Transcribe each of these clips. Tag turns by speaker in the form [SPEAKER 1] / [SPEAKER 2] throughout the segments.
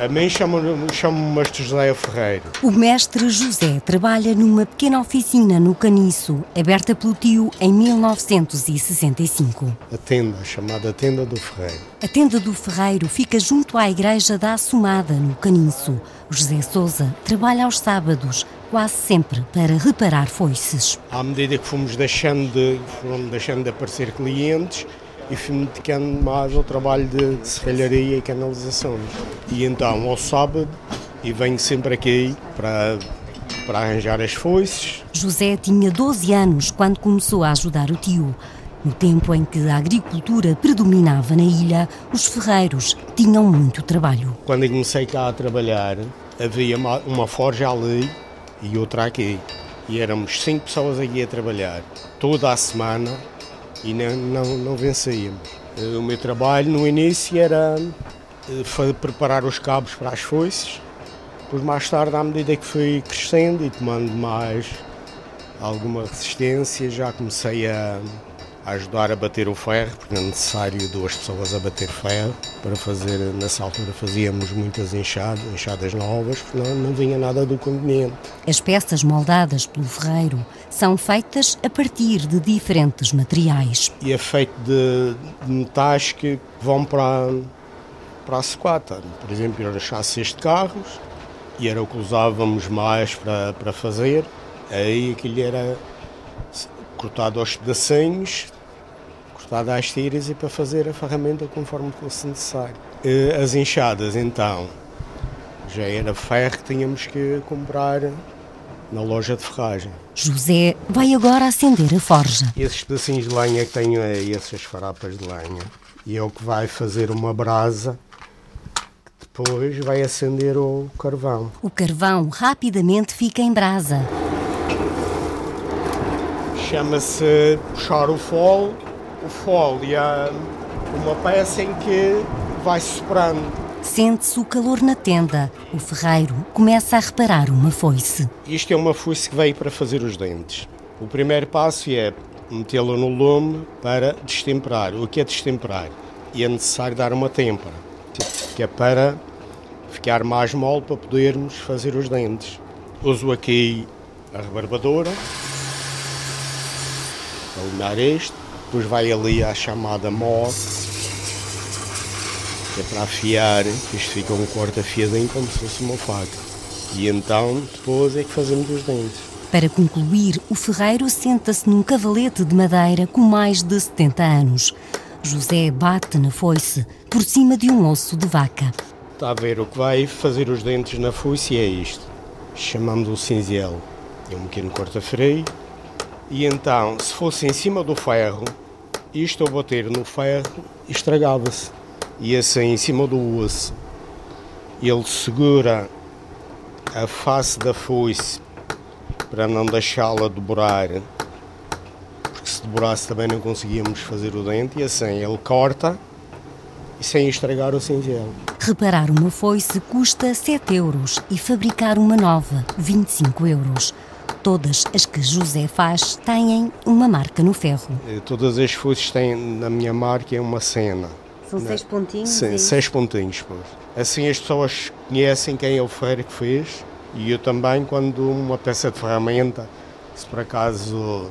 [SPEAKER 1] A mim chamam-me chamam Mestre José Ferreiro.
[SPEAKER 2] O mestre José trabalha numa pequena oficina no Caniço, aberta pelo tio em 1965.
[SPEAKER 1] A tenda, chamada Tenda do Ferreiro.
[SPEAKER 2] A tenda do Ferreiro fica junto à igreja da Assomada, no Caniço. José Souza trabalha aos sábados, quase sempre para reparar foices.
[SPEAKER 1] À medida que fomos deixando de, fomos deixando de aparecer clientes, e fui-me dedicando mais ao trabalho de serralharia e canalizações. E então, ao sábado, e venho sempre aqui para, para arranjar as foices.
[SPEAKER 2] José tinha 12 anos quando começou a ajudar o tio. No tempo em que a agricultura predominava na ilha, os ferreiros tinham muito trabalho.
[SPEAKER 1] Quando eu comecei cá a trabalhar, havia uma, uma forja ali e outra aqui. E éramos cinco pessoas aqui a trabalhar, toda a semana, e não, não, não vencíamos. Eh, o meu trabalho no início era eh, preparar os cabos para as foices, depois mais tarde, à medida que fui crescendo e tomando mais alguma resistência, já comecei a, a ajudar a bater o ferro, porque é necessário duas pessoas a bater ferro para fazer, nessa altura fazíamos muitas enxadas, enxadas novas, porque não, não vinha nada do continente.
[SPEAKER 2] As peças moldadas pelo ferreiro são feitas a partir de diferentes materiais.
[SPEAKER 1] E é feito de, de metais que vão para, para a secata. Por exemplo, era chassis de carros, e era o que usávamos mais para, para fazer. Aí aquilo era cortado aos pedacinhos, cortado às tiras e para fazer a ferramenta conforme fosse necessário. As enxadas, então, já era ferro que tínhamos que comprar na loja de ferragem.
[SPEAKER 2] José vai agora acender a forja.
[SPEAKER 1] Esses pedacinhos de lenha que tenho aí, essas farapas de lenha, e é o que vai fazer uma brasa que depois vai acender o carvão.
[SPEAKER 2] O carvão rapidamente fica em brasa.
[SPEAKER 1] Chama-se puxar o fole. O fole uma peça em que vai soprando.
[SPEAKER 2] Sente-se o calor na tenda. O ferreiro começa a reparar uma foice.
[SPEAKER 1] Isto é uma foice que veio para fazer os dentes. O primeiro passo é metê-la no lume para destemperar. O que é destemperar? E é necessário dar uma têmpera, que é para ficar mais mole para podermos fazer os dentes. Uso aqui a rebarbadora, alinhar este, depois vai ali a chamada mó, que é para afiar, isto fica um corte afiadinho como se fosse uma faca. E então depois é que fazemos os dentes.
[SPEAKER 2] Para concluir, o ferreiro senta-se num cavalete de madeira com mais de 70 anos. José bate na foice por cima de um osso de vaca.
[SPEAKER 1] Está a ver, o que vai fazer os dentes na foice é isto. Chamamos o cinzel. É um pequeno corta-freio e então, se fosse em cima do ferro, isto ao bater no ferro estragava-se. E assim, em cima do osso, ele segura a face da foice para não deixá-la dobrar, porque se dobrasse também não conseguíamos fazer o dente, e assim ele corta e sem estragar o cinzel.
[SPEAKER 2] Reparar uma foice custa 7 euros e fabricar uma nova 25 euros. Todas as que José faz têm uma marca no ferro.
[SPEAKER 1] Eh, todas as foices têm na minha marca é uma cena.
[SPEAKER 2] São seis pontinhos?
[SPEAKER 1] Sim,
[SPEAKER 2] é
[SPEAKER 1] seis pontinhos. Pois. Assim as pessoas conhecem quem é o ferreiro que fez e eu também quando uma peça de ferramenta, se por acaso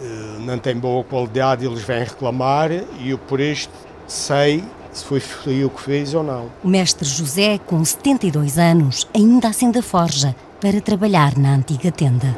[SPEAKER 1] eh, não tem boa qualidade, eles vêm reclamar e eu por isto sei se foi eu que fiz ou não.
[SPEAKER 2] O mestre José, com 72 anos, ainda acende a forja para trabalhar na antiga tenda.